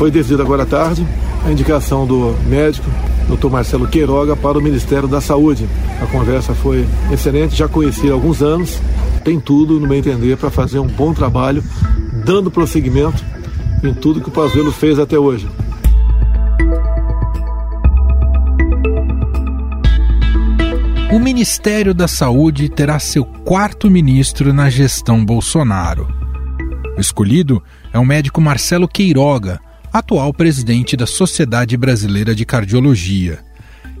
Foi decidido agora à tarde a indicação do médico, Dr. Marcelo Queiroga, para o Ministério da Saúde. A conversa foi excelente, já conheci há alguns anos, tem tudo, no meu entender, para fazer um bom trabalho, dando prosseguimento em tudo que o Pazuello fez até hoje. O Ministério da Saúde terá seu quarto ministro na gestão Bolsonaro. O escolhido é o médico Marcelo Queiroga, atual presidente da Sociedade Brasileira de Cardiologia.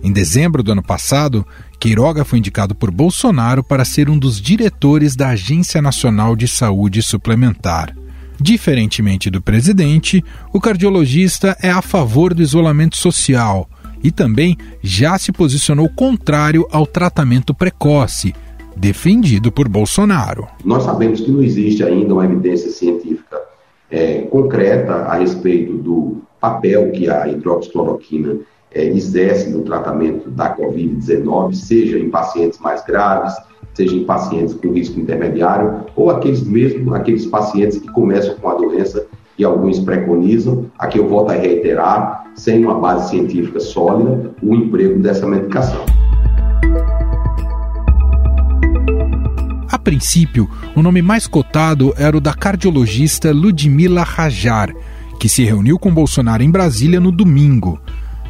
Em dezembro do ano passado, Queiroga foi indicado por Bolsonaro para ser um dos diretores da Agência Nacional de Saúde Suplementar. Diferentemente do presidente, o cardiologista é a favor do isolamento social e também já se posicionou contrário ao tratamento precoce, defendido por Bolsonaro. Nós sabemos que não existe ainda uma evidência científica é, concreta a respeito do papel que a hidroxicloroquina é, exerce no tratamento da Covid-19, seja em pacientes mais graves, seja em pacientes com risco intermediário, ou aqueles mesmo aqueles pacientes que começam com a doença e alguns preconizam, aqui eu volto a reiterar, sem uma base científica sólida, o emprego dessa medicação. Princípio, o nome mais cotado era o da cardiologista Ludmila Rajar, que se reuniu com Bolsonaro em Brasília no domingo.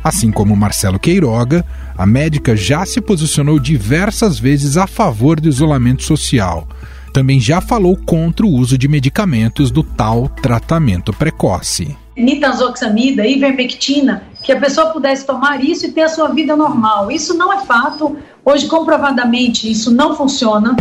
Assim como Marcelo Queiroga, a médica já se posicionou diversas vezes a favor do isolamento social também já falou contra o uso de medicamentos do tal tratamento precoce. Nitanzoxamida, ivermectina, que a pessoa pudesse tomar isso e ter a sua vida normal. Isso não é fato. Hoje, comprovadamente, isso não funciona.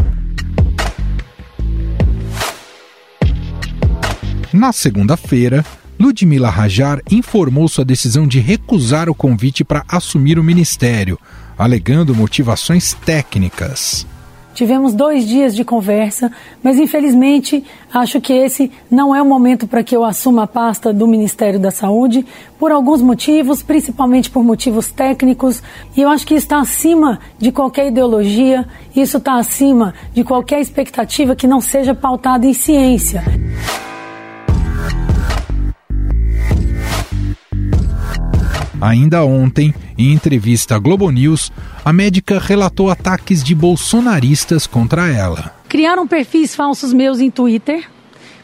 Na segunda-feira, Ludmila Rajar informou sua decisão de recusar o convite para assumir o ministério, alegando motivações técnicas. Tivemos dois dias de conversa, mas infelizmente acho que esse não é o momento para que eu assuma a pasta do Ministério da Saúde, por alguns motivos, principalmente por motivos técnicos, e eu acho que está acima de qualquer ideologia, isso está acima de qualquer expectativa que não seja pautada em ciência. Ainda ontem, em entrevista à Globo News, a médica relatou ataques de bolsonaristas contra ela. Criaram perfis falsos meus em Twitter,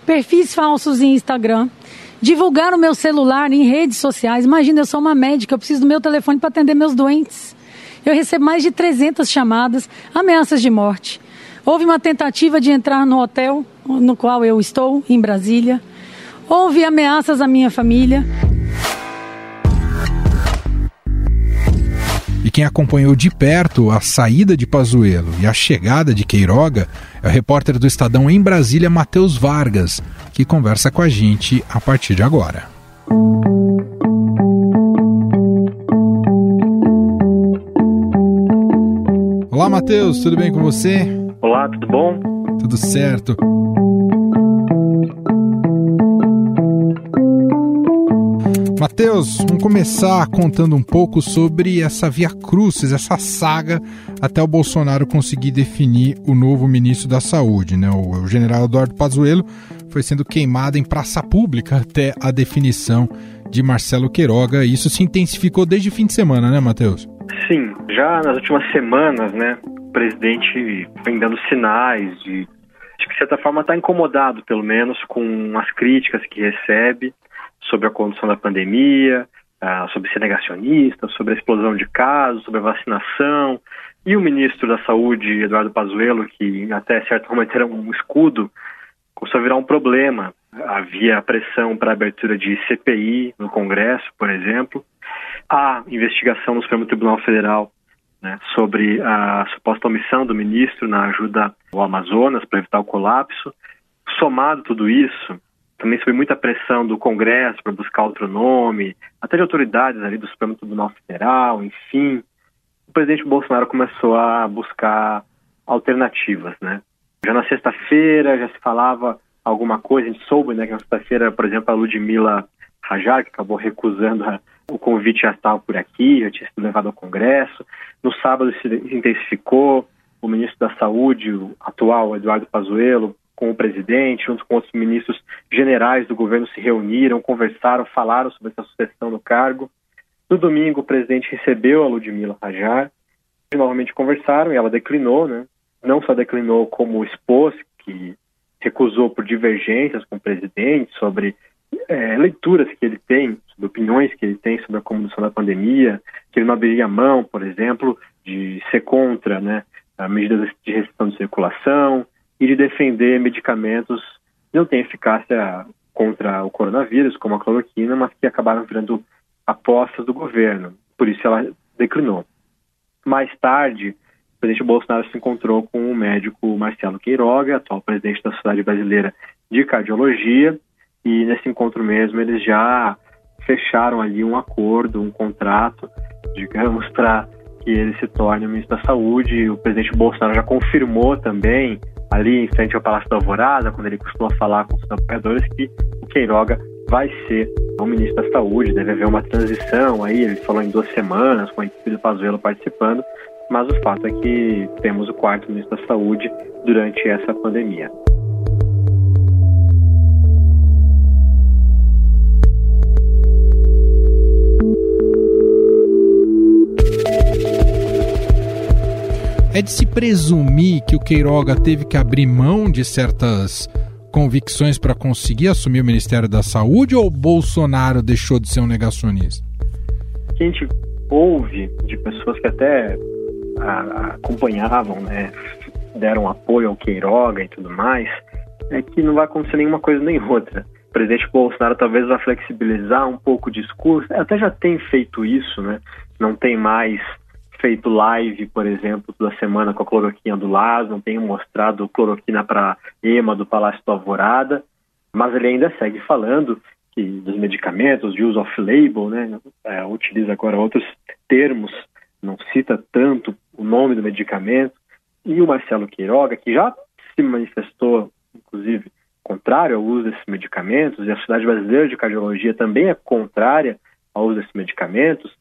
perfis falsos em Instagram, divulgaram meu celular em redes sociais. Imagina, eu sou uma médica, eu preciso do meu telefone para atender meus doentes. Eu recebo mais de 300 chamadas, ameaças de morte. Houve uma tentativa de entrar no hotel no qual eu estou, em Brasília. Houve ameaças à minha família. E quem acompanhou de perto a saída de Pazuello e a chegada de Queiroga é o repórter do Estadão em Brasília, Matheus Vargas, que conversa com a gente a partir de agora. Olá, Matheus, tudo bem com você? Olá, tudo bom? Tudo certo. Matheus, vamos começar contando um pouco sobre essa via crucis, essa saga até o Bolsonaro conseguir definir o novo ministro da Saúde, né? O, general Eduardo Pazuello foi sendo queimado em praça pública até a definição de Marcelo Queiroga. Isso se intensificou desde o fim de semana, né, Matheus? Sim, já nas últimas semanas, né, o presidente vem dando sinais de, de que, de certa forma, está incomodado, pelo menos, com as críticas que recebe sobre a condução da pandemia, uh, sobre ser negacionista, sobre a explosão de casos, sobre a vacinação. E o ministro da Saúde, Eduardo Pazuello, que até certo momento era um escudo, começou a virar um problema. Havia pressão para a abertura de CPI no Congresso, por exemplo. A investigação no Supremo Tribunal Federal né, sobre a suposta omissão do ministro na ajuda ao Amazonas para evitar o colapso. Somado tudo isso, também sob muita pressão do Congresso para buscar outro nome, até de autoridades ali do Supremo Tribunal Federal, enfim. O presidente Bolsonaro começou a buscar alternativas, né? Já na sexta-feira já se falava alguma coisa, a gente soube, né, que na sexta-feira, por exemplo, a Ludmila Rajar, que acabou recusando a, o convite, já estava por aqui, já tinha sido levado ao Congresso. No sábado se intensificou, o ministro da Saúde, o atual Eduardo Pazuello, com o presidente, junto com outros ministros generais do governo, se reuniram, conversaram, falaram sobre essa sucessão no cargo. No domingo, o presidente recebeu a Ludmila Rajar, novamente conversaram e ela declinou, né? Não só declinou, como expôs que recusou por divergências com o presidente sobre é, leituras que ele tem, sobre opiniões que ele tem sobre a condução da pandemia, que ele não abriria mão, por exemplo, de ser contra né, medidas de restrição de circulação e de defender medicamentos que não têm eficácia contra o coronavírus, como a cloroquina, mas que acabaram virando apostas do governo. Por isso ela declinou. Mais tarde, o presidente Bolsonaro se encontrou com o médico Marcelo Queiroga, atual presidente da Sociedade Brasileira de Cardiologia, e nesse encontro mesmo eles já fecharam ali um acordo, um contrato, digamos, para que ele se torne o ministro da Saúde. O presidente Bolsonaro já confirmou também, ali em frente ao Palácio da Alvorada, quando ele costuma falar com os apoiadores, que o Queiroga vai ser o ministro da Saúde, deve haver uma transição aí, ele falou em duas semanas, com a equipe do Pazuello participando, mas o fato é que temos o quarto ministro da Saúde durante essa pandemia. É de se presumir que o Queiroga teve que abrir mão de certas convicções para conseguir assumir o Ministério da Saúde ou Bolsonaro deixou de ser um negacionista? A gente ouve de pessoas que até acompanhavam, né, deram apoio ao Queiroga e tudo mais, é que não vai acontecer nenhuma coisa nem outra. O presidente Bolsonaro talvez vá flexibilizar um pouco o discurso, até já tem feito isso, né? Não tem mais feito live, por exemplo, toda semana com a cloroquina do Laz, não tenho mostrado cloroquina para EMA do Palácio do Alvorada, mas ele ainda segue falando que dos medicamentos, de use off-label, né, é, utiliza agora outros termos, não cita tanto o nome do medicamento, e o Marcelo Queiroga, que já se manifestou, inclusive, contrário ao uso desses medicamentos, e a Sociedade Brasileira de Cardiologia também é contrária ao uso desses medicamentos,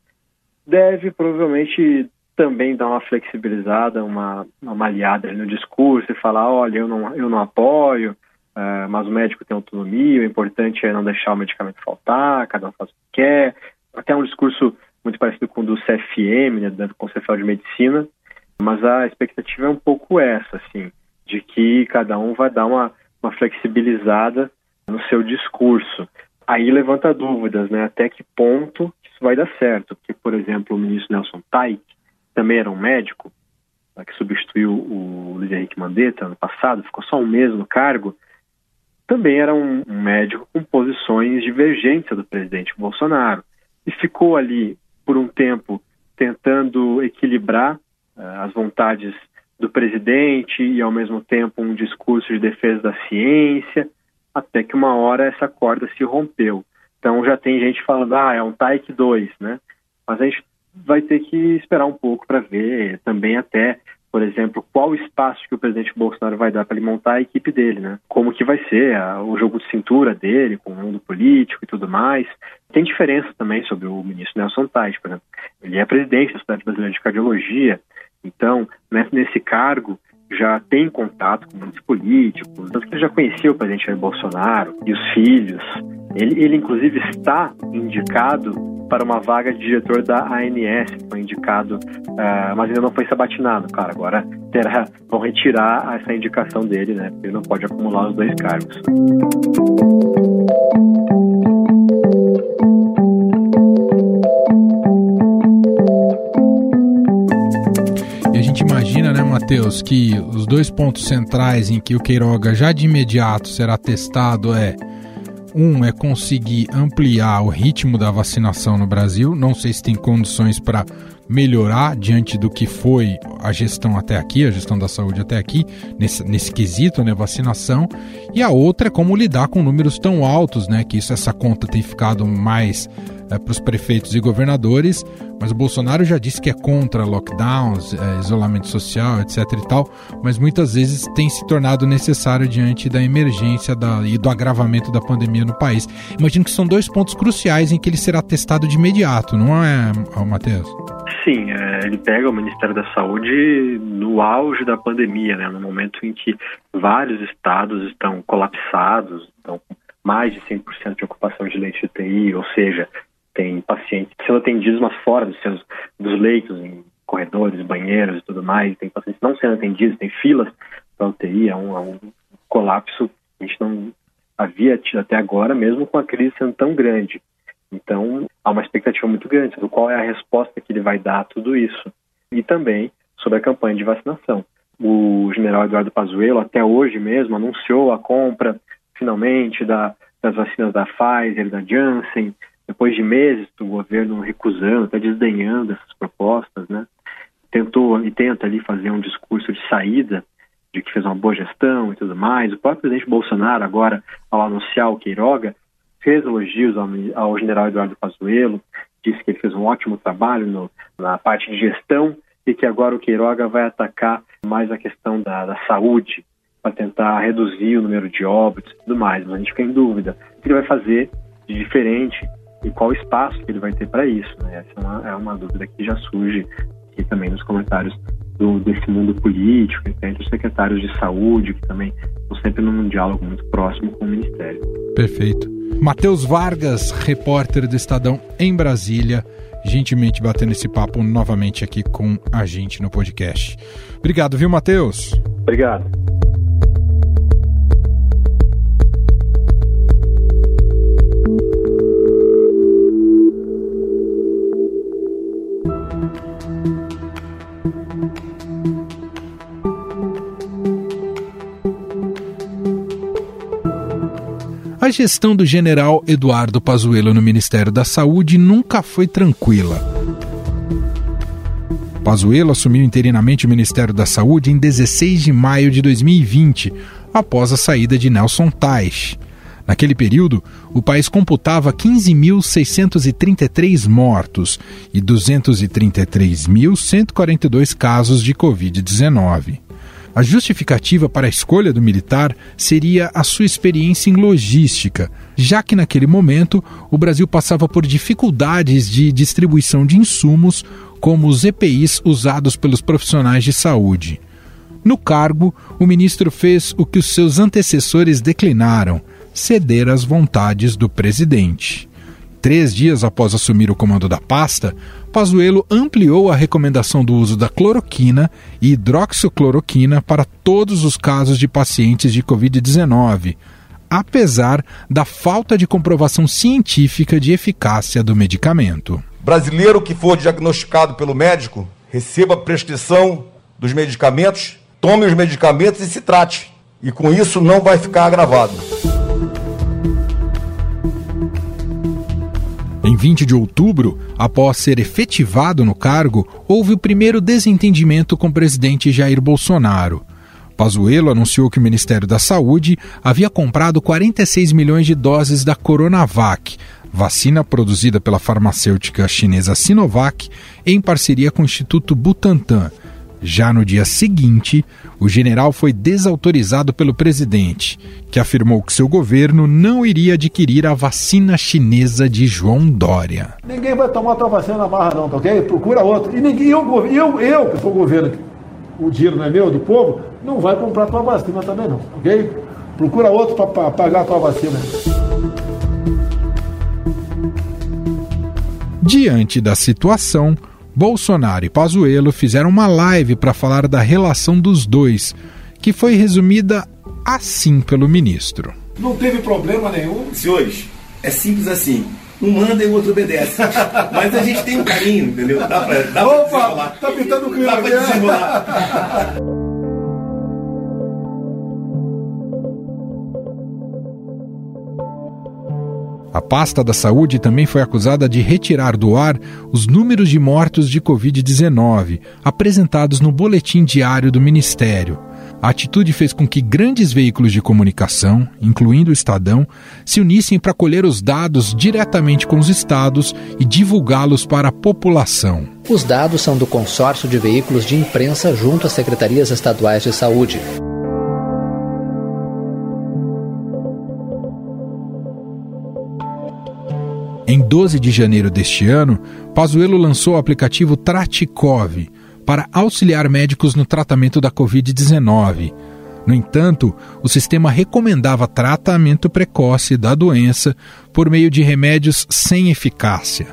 deve provavelmente também dar uma flexibilizada, uma, uma malhada no discurso e falar, olha, eu não, eu não apoio, uh, mas o médico tem autonomia, o importante é não deixar o medicamento faltar, cada um faz o que quer. Até um discurso muito parecido com o do CFM, né, do Conselho Federal de Medicina, mas a expectativa é um pouco essa, assim, de que cada um vai dar uma, uma flexibilizada no seu discurso. Aí levanta dúvidas, né, até que ponto isso vai dar certo, porque, por exemplo, o ministro Nelson Taik, também era um médico, né, que substituiu o Luiz Henrique Mandetta ano passado, ficou só um mês no cargo, também era um, um médico com posições divergentes do presidente Bolsonaro. E ficou ali por um tempo tentando equilibrar uh, as vontades do presidente e, ao mesmo tempo, um discurso de defesa da ciência, até que uma hora essa corda se rompeu. Então já tem gente falando, ah, é um Taik 2, né? Mas a gente vai ter que esperar um pouco para ver também até, por exemplo, qual espaço que o presidente Bolsonaro vai dar para ele montar a equipe dele, né? Como que vai ser a, o jogo de cintura dele com o mundo político e tudo mais. Tem diferença também sobre o ministro Nelson Tais, por exemplo. Ele é presidente da Sociedade Brasileira de Cardiologia, então, né, nesse cargo, já tem contato com muitos políticos, tanto que ele já conhecia o presidente Jair Bolsonaro e os filhos. Ele, ele, inclusive, está indicado para uma vaga de diretor da ANS, foi indicado, uh, mas ainda não foi sabatinado, cara. Agora terá, vão retirar essa indicação dele, né? Porque ele não pode acumular os dois cargos. Matheus, que os dois pontos centrais em que o Queiroga já de imediato será testado é um é conseguir ampliar o ritmo da vacinação no Brasil. Não sei se tem condições para melhorar diante do que foi a gestão até aqui, a gestão da saúde até aqui, nesse, nesse quesito, né, vacinação. E a outra é como lidar com números tão altos, né, que isso, essa conta tem ficado mais é, para os prefeitos e governadores, mas o Bolsonaro já disse que é contra lockdowns, é, isolamento social, etc. e tal, mas muitas vezes tem se tornado necessário diante da emergência da, e do agravamento da pandemia no país. Imagino que são dois pontos cruciais em que ele será testado de imediato, não é, Matheus? Assim, é, ele pega o Ministério da Saúde no auge da pandemia, né, no momento em que vários estados estão colapsados, estão com mais de 100% de ocupação de leite de UTI, ou seja, tem pacientes sendo atendidos, mas fora dos, seus, dos leitos, em corredores, banheiros e tudo mais, tem pacientes não sendo atendidos, tem filas para UTI, é um, é um colapso que a gente não havia tido até agora, mesmo com a crise sendo tão grande. Então, há uma expectativa muito grande sobre qual é a resposta que ele vai dar a tudo isso. E também sobre a campanha de vacinação. O general Eduardo Pazuello, até hoje mesmo, anunciou a compra, finalmente, da, das vacinas da Pfizer, da Janssen, depois de meses do governo recusando, até desdenhando essas propostas, né? Tentou e tenta ali fazer um discurso de saída de que fez uma boa gestão e tudo mais. O próprio presidente Bolsonaro, agora, ao anunciar o Queiroga, fez elogios ao, ao general Eduardo Pazuello, disse que ele fez um ótimo trabalho no, na parte de gestão e que agora o Queiroga vai atacar mais a questão da, da saúde para tentar reduzir o número de óbitos e tudo mais. Mas a gente fica em dúvida o que ele vai fazer de diferente e qual espaço que ele vai ter para isso. Né? Essa é uma, é uma dúvida que já surge aqui também nos comentários do, desse mundo político, entre os secretários de saúde, que também estão sempre num diálogo muito próximo com o Ministério. Perfeito. Matheus Vargas, repórter do Estadão em Brasília, gentilmente batendo esse papo novamente aqui com a gente no podcast. Obrigado, viu, Matheus? Obrigado. Gestão do general Eduardo Pazuello no Ministério da Saúde nunca foi tranquila. Pazuello assumiu interinamente o Ministério da Saúde em 16 de maio de 2020, após a saída de Nelson Tais. Naquele período, o país computava 15.633 mortos e 233.142 casos de Covid-19. A justificativa para a escolha do militar seria a sua experiência em logística, já que naquele momento o Brasil passava por dificuldades de distribuição de insumos, como os EPIs usados pelos profissionais de saúde. No cargo, o ministro fez o que os seus antecessores declinaram: ceder às vontades do presidente. Três dias após assumir o comando da pasta, Pazuello ampliou a recomendação do uso da cloroquina e hidroxicloroquina para todos os casos de pacientes de Covid-19, apesar da falta de comprovação científica de eficácia do medicamento. Brasileiro que for diagnosticado pelo médico, receba a prescrição dos medicamentos, tome os medicamentos e se trate. E com isso não vai ficar agravado. Em 20 de outubro, após ser efetivado no cargo, houve o primeiro desentendimento com o presidente Jair Bolsonaro. Pazuello anunciou que o Ministério da Saúde havia comprado 46 milhões de doses da Coronavac, vacina produzida pela farmacêutica chinesa Sinovac em parceria com o Instituto Butantan já no dia seguinte, o general foi desautorizado pelo presidente, que afirmou que seu governo não iria adquirir a vacina chinesa de João Dória. Ninguém vai tomar tua vacina na barra, não, tá ok? Procura outro. E ninguém, eu, eu, eu que sou o governo, o dinheiro não é meu, do povo, não vai comprar tua vacina também, não, ok? Procura outro para pagar a tua vacina. Diante da situação, Bolsonaro e Pazuello fizeram uma live para falar da relação dos dois, que foi resumida assim pelo ministro. Não teve problema nenhum. Senhores, é simples assim. Um manda e o outro obedece. Mas a gente tem um carinho, entendeu? Dá pra, dá Opa, pra desenrolar. Tá pintando o clima. Dá pra desenrolar. A pasta da saúde também foi acusada de retirar do ar os números de mortos de Covid-19 apresentados no boletim diário do Ministério. A atitude fez com que grandes veículos de comunicação, incluindo o Estadão, se unissem para colher os dados diretamente com os estados e divulgá-los para a população. Os dados são do consórcio de veículos de imprensa junto às secretarias estaduais de saúde. Em 12 de janeiro deste ano, Pazuello lançou o aplicativo Tratikov para auxiliar médicos no tratamento da Covid-19. No entanto, o sistema recomendava tratamento precoce da doença por meio de remédios sem eficácia.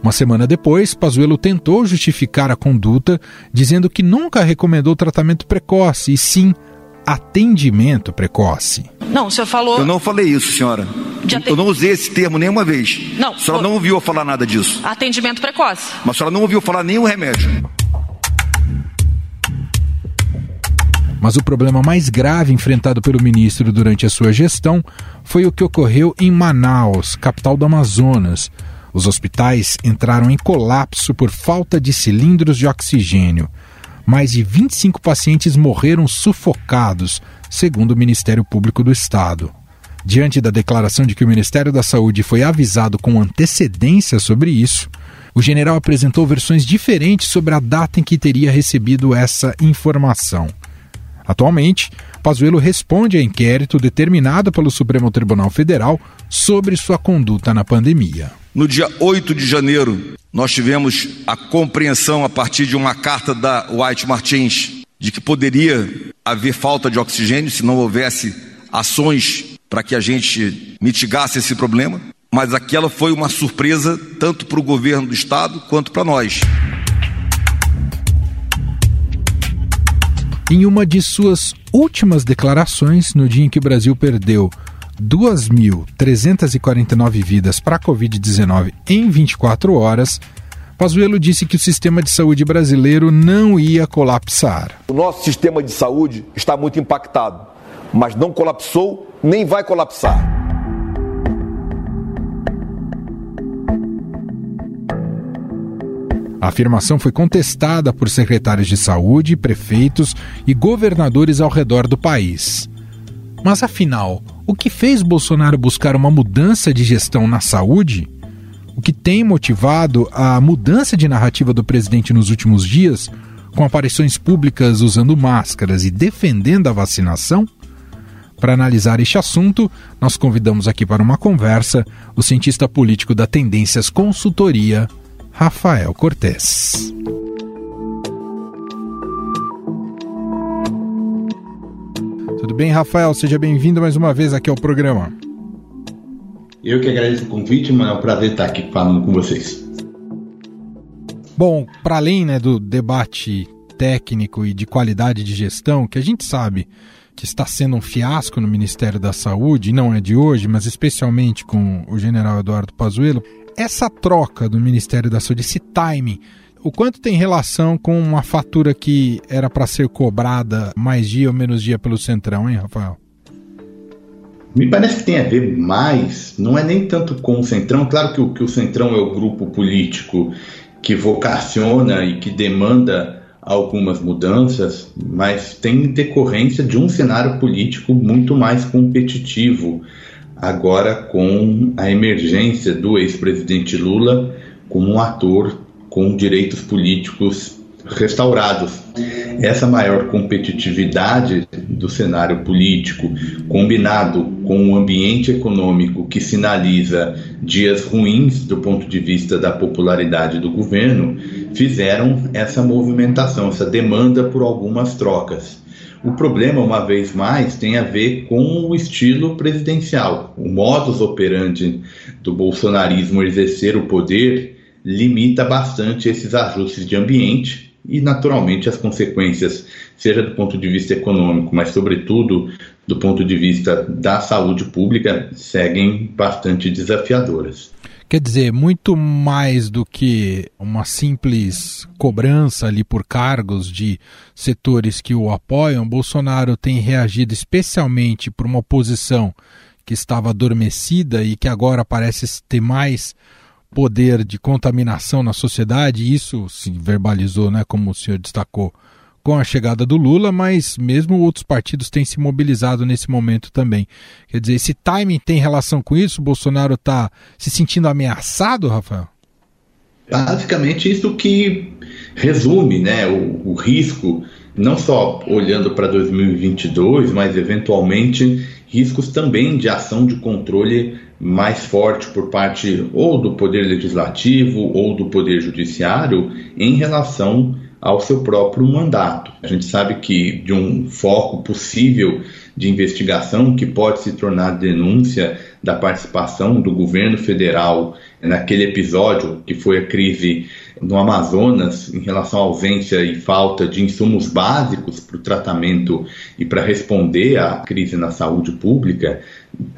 Uma semana depois, Pazuello tentou justificar a conduta, dizendo que nunca recomendou tratamento precoce, e sim atendimento precoce. Não, o senhor falou. Eu não falei isso, senhora. Aten... Eu não usei esse termo nenhuma vez. Não. A senhora não ouviu falar nada disso. Atendimento precoce. Mas a senhora não ouviu falar nenhum remédio. Mas o problema mais grave enfrentado pelo ministro durante a sua gestão foi o que ocorreu em Manaus, capital do Amazonas. Os hospitais entraram em colapso por falta de cilindros de oxigênio mais de 25 pacientes morreram sufocados, segundo o Ministério Público do Estado. Diante da declaração de que o Ministério da Saúde foi avisado com antecedência sobre isso, o general apresentou versões diferentes sobre a data em que teria recebido essa informação. Atualmente, Pazuello responde a inquérito determinado pelo Supremo Tribunal Federal sobre sua conduta na pandemia. No dia 8 de janeiro, nós tivemos a compreensão a partir de uma carta da White Martins de que poderia haver falta de oxigênio se não houvesse ações para que a gente mitigasse esse problema, mas aquela foi uma surpresa tanto para o governo do estado quanto para nós. Em uma de suas últimas declarações, no dia em que o Brasil perdeu 2.349 vidas para a Covid-19 em 24 horas, Pazuello disse que o sistema de saúde brasileiro não ia colapsar. O nosso sistema de saúde está muito impactado, mas não colapsou nem vai colapsar. A afirmação foi contestada por secretários de saúde, prefeitos e governadores ao redor do país. Mas afinal, o que fez Bolsonaro buscar uma mudança de gestão na saúde? O que tem motivado a mudança de narrativa do presidente nos últimos dias, com aparições públicas usando máscaras e defendendo a vacinação? Para analisar este assunto, nós convidamos aqui para uma conversa o cientista político da Tendências Consultoria, Rafael Cortes. Tudo bem, Rafael? Seja bem-vindo mais uma vez aqui ao programa. Eu que agradeço o convite, mas é um prazer estar aqui falando com vocês. Bom, para além né, do debate técnico e de qualidade de gestão, que a gente sabe que está sendo um fiasco no Ministério da Saúde, não é de hoje, mas especialmente com o general Eduardo Pazuello, essa troca do Ministério da Saúde, esse timing, o quanto tem relação com uma fatura que era para ser cobrada mais dia ou menos dia pelo Centrão, hein, Rafael? Me parece que tem a ver mais, não é nem tanto com o Centrão, claro que o, que o Centrão é o grupo político que vocaciona e que demanda algumas mudanças, mas tem decorrência de um cenário político muito mais competitivo, agora com a emergência do ex-presidente Lula como um ator com direitos políticos restaurados. Essa maior competitividade do cenário político, combinado com um ambiente econômico que sinaliza dias ruins do ponto de vista da popularidade do governo, fizeram essa movimentação, essa demanda por algumas trocas. O problema, uma vez mais, tem a ver com o estilo presidencial. O modus operandi do bolsonarismo exercer o poder limita bastante esses ajustes de ambiente e, naturalmente, as consequências, seja do ponto de vista econômico, mas, sobretudo, do ponto de vista da saúde pública, seguem bastante desafiadoras. Quer dizer, muito mais do que uma simples cobrança ali por cargos de setores que o apoiam, Bolsonaro tem reagido especialmente por uma oposição que estava adormecida e que agora parece ter mais poder de contaminação na sociedade, isso se verbalizou, né, como o senhor destacou, com a chegada do Lula, mas mesmo outros partidos têm se mobilizado nesse momento também. Quer dizer, esse timing tem relação com isso? O Bolsonaro está se sentindo ameaçado, Rafael? Basicamente, isso que resume né, o, o risco não só olhando para 2022, mas eventualmente riscos também de ação de controle mais forte por parte ou do Poder Legislativo ou do Poder Judiciário em relação ao seu próprio mandato. A gente sabe que de um foco possível de investigação que pode se tornar denúncia da participação do governo federal naquele episódio que foi a crise no Amazonas em relação à ausência e falta de insumos básicos para o tratamento e para responder à crise na saúde pública,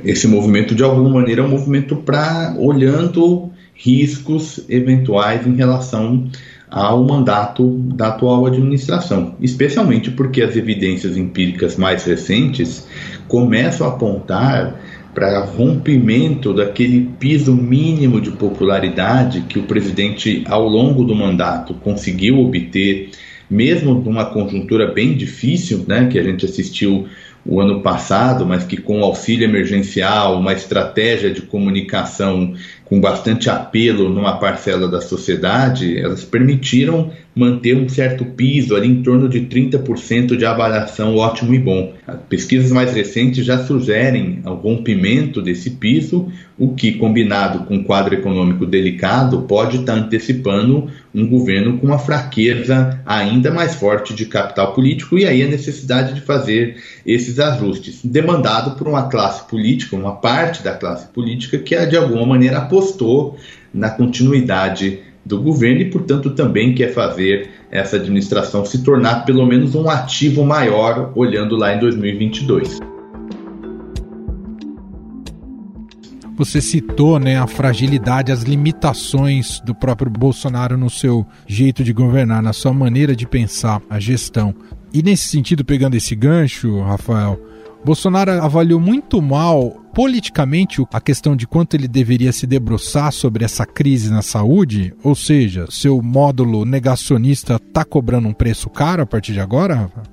esse movimento de alguma maneira é um movimento para olhando riscos eventuais em relação ao mandato da atual administração, especialmente porque as evidências empíricas mais recentes começam a apontar para rompimento daquele piso mínimo de popularidade que o presidente, ao longo do mandato, conseguiu obter, mesmo numa conjuntura bem difícil, né, que a gente assistiu o ano passado, mas que com auxílio emergencial, uma estratégia de comunicação com bastante apelo numa parcela da sociedade, elas permitiram manter um certo piso ali em torno de 30% de avaliação ótimo e bom. Pesquisas mais recentes já sugerem o rompimento desse piso, o que, combinado com um quadro econômico delicado, pode estar antecipando um governo com uma fraqueza ainda mais forte de capital político e aí a necessidade de fazer esses ajustes, demandado por uma classe política, uma parte da classe política que de alguma maneira apostou na continuidade do governo e, portanto, também quer fazer essa administração se tornar pelo menos um ativo maior olhando lá em 2022. Você citou né, a fragilidade, as limitações do próprio Bolsonaro no seu jeito de governar, na sua maneira de pensar a gestão. E nesse sentido, pegando esse gancho, Rafael, Bolsonaro avaliou muito mal politicamente a questão de quanto ele deveria se debruçar sobre essa crise na saúde, ou seja, seu módulo negacionista está cobrando um preço caro a partir de agora, Rafael?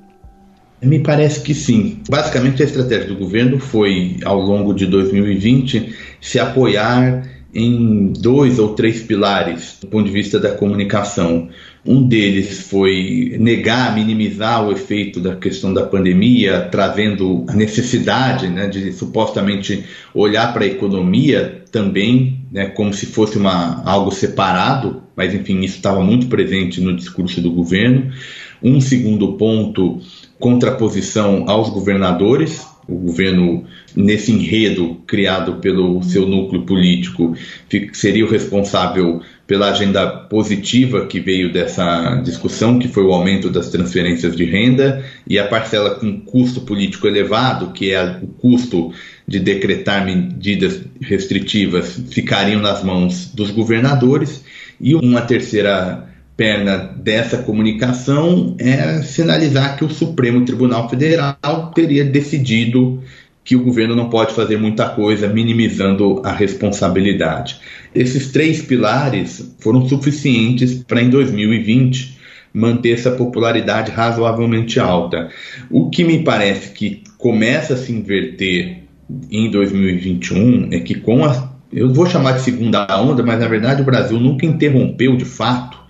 Me parece que sim. Basicamente, a estratégia do governo foi, ao longo de 2020, se apoiar em dois ou três pilares do ponto de vista da comunicação. Um deles foi negar, minimizar o efeito da questão da pandemia, trazendo a necessidade né, de supostamente olhar para a economia também né, como se fosse uma, algo separado, mas enfim, isso estava muito presente no discurso do governo. Um segundo ponto, contraposição aos governadores, o governo, nesse enredo criado pelo seu núcleo político, seria o responsável pela agenda positiva que veio dessa discussão, que foi o aumento das transferências de renda, e a parcela com custo político elevado, que é o custo de decretar medidas restritivas, ficariam nas mãos dos governadores, e uma terceira perna dessa comunicação é sinalizar que o Supremo Tribunal Federal teria decidido que o governo não pode fazer muita coisa, minimizando a responsabilidade. Esses três pilares foram suficientes para, em 2020, manter essa popularidade razoavelmente alta. O que me parece que começa a se inverter em 2021 é que, com a, eu vou chamar de segunda onda, mas na verdade o Brasil nunca interrompeu de fato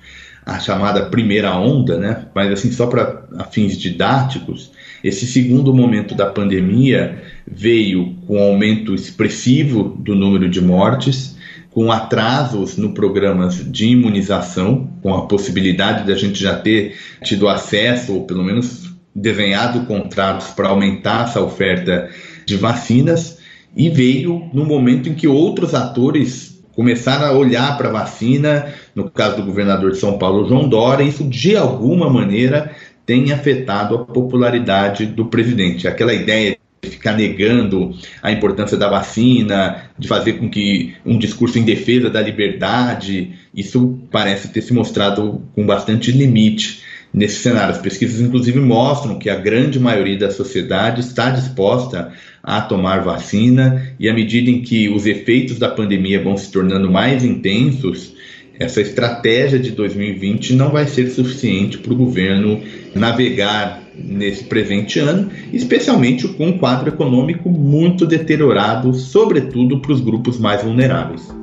a chamada primeira onda, né? mas assim, só para fins didáticos, esse segundo momento da pandemia veio com um aumento expressivo do número de mortes, com atrasos no programas de imunização, com a possibilidade de a gente já ter tido acesso, ou pelo menos desenhado contratos para aumentar essa oferta de vacinas, e veio no momento em que outros atores começaram a olhar para a vacina, no caso do governador de São Paulo, João Dória, isso de alguma maneira tem afetado a popularidade do presidente. Aquela ideia de ficar negando a importância da vacina, de fazer com que um discurso em defesa da liberdade, isso parece ter se mostrado com bastante limite nesse cenário. As pesquisas, inclusive, mostram que a grande maioria da sociedade está disposta a tomar vacina e à medida em que os efeitos da pandemia vão se tornando mais intensos, essa estratégia de 2020 não vai ser suficiente para o governo navegar nesse presente ano, especialmente com um quadro econômico muito deteriorado, sobretudo para os grupos mais vulneráveis.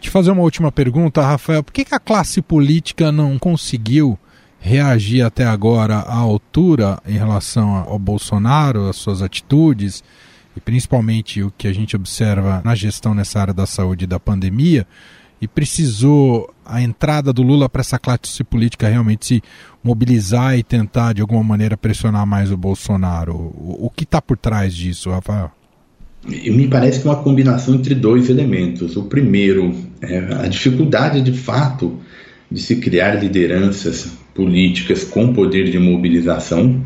Te fazer uma última pergunta, Rafael. Por que, que a classe política não conseguiu reagir até agora à altura em relação ao Bolsonaro, às suas atitudes e principalmente o que a gente observa na gestão nessa área da saúde e da pandemia, e precisou a entrada do Lula para essa classe política realmente se mobilizar e tentar de alguma maneira pressionar mais o Bolsonaro. O, o que está por trás disso, Rafael? Me parece que é uma combinação entre dois elementos. O primeiro é a dificuldade de fato de se criar lideranças políticas com poder de mobilização.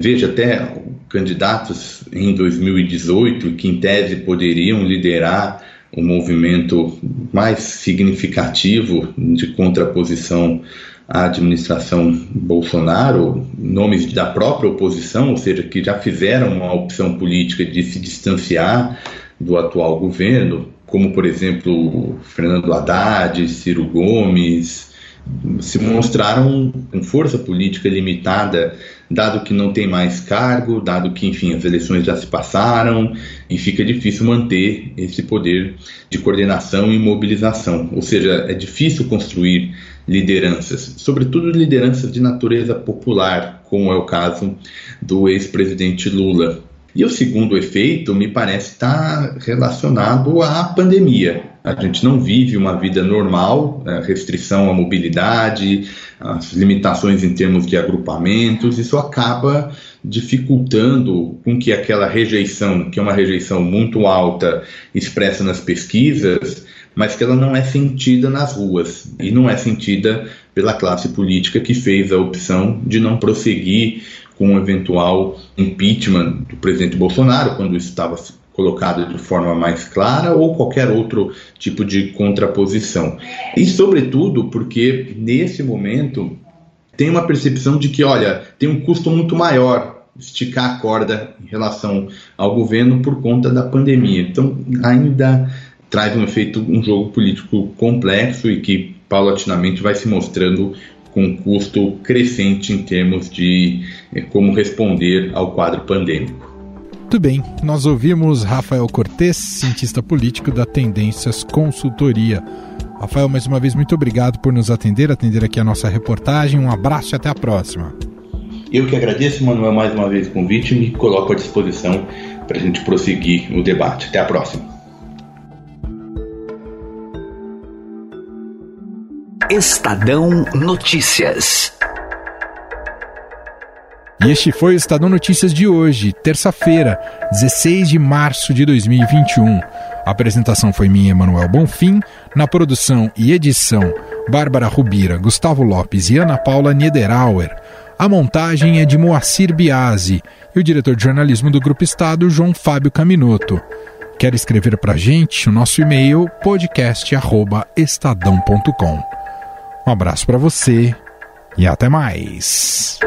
Veja, até candidatos em 2018 que, em tese, poderiam liderar o movimento mais significativo de contraposição à administração Bolsonaro, nomes da própria oposição, ou seja, que já fizeram uma opção política de se distanciar do atual governo, como, por exemplo, Fernando Haddad, Ciro Gomes, se mostraram com força política limitada, dado que não tem mais cargo, dado que, enfim, as eleições já se passaram e fica difícil manter esse poder de coordenação e mobilização. Ou seja, é difícil construir lideranças, sobretudo lideranças de natureza popular, como é o caso do ex-presidente Lula. E o segundo efeito me parece estar relacionado à pandemia. A gente não vive uma vida normal, né, restrição à mobilidade, as limitações em termos de agrupamentos, isso acaba dificultando com que aquela rejeição, que é uma rejeição muito alta, expressa nas pesquisas, mas que ela não é sentida nas ruas. E não é sentida pela classe política que fez a opção de não prosseguir com o eventual impeachment do presidente Bolsonaro, quando isso estava colocado de forma mais clara ou qualquer outro tipo de contraposição. E, sobretudo, porque nesse momento tem uma percepção de que, olha, tem um custo muito maior esticar a corda em relação ao governo por conta da pandemia. Então, ainda traz um efeito, um jogo político complexo e que paulatinamente vai se mostrando com um custo crescente em termos de eh, como responder ao quadro pandêmico. Muito bem, nós ouvimos Rafael Cortes, cientista político da Tendências Consultoria. Rafael, mais uma vez, muito obrigado por nos atender, atender aqui a nossa reportagem. Um abraço e até a próxima. Eu que agradeço, Manuel, mais uma vez o convite e me coloco à disposição para a gente prosseguir o debate. Até a próxima. Estadão Notícias. E este foi o Estadão Notícias de hoje, terça-feira, 16 de março de 2021. A apresentação foi minha, Emanuel Bonfim, na produção e edição, Bárbara Rubira, Gustavo Lopes e Ana Paula Niederauer. A montagem é de Moacir Biasi e o diretor de jornalismo do Grupo Estado, João Fábio Caminoto. Quer escrever para a gente? O nosso e-mail podcast@estadão.com. Um abraço para você e até mais.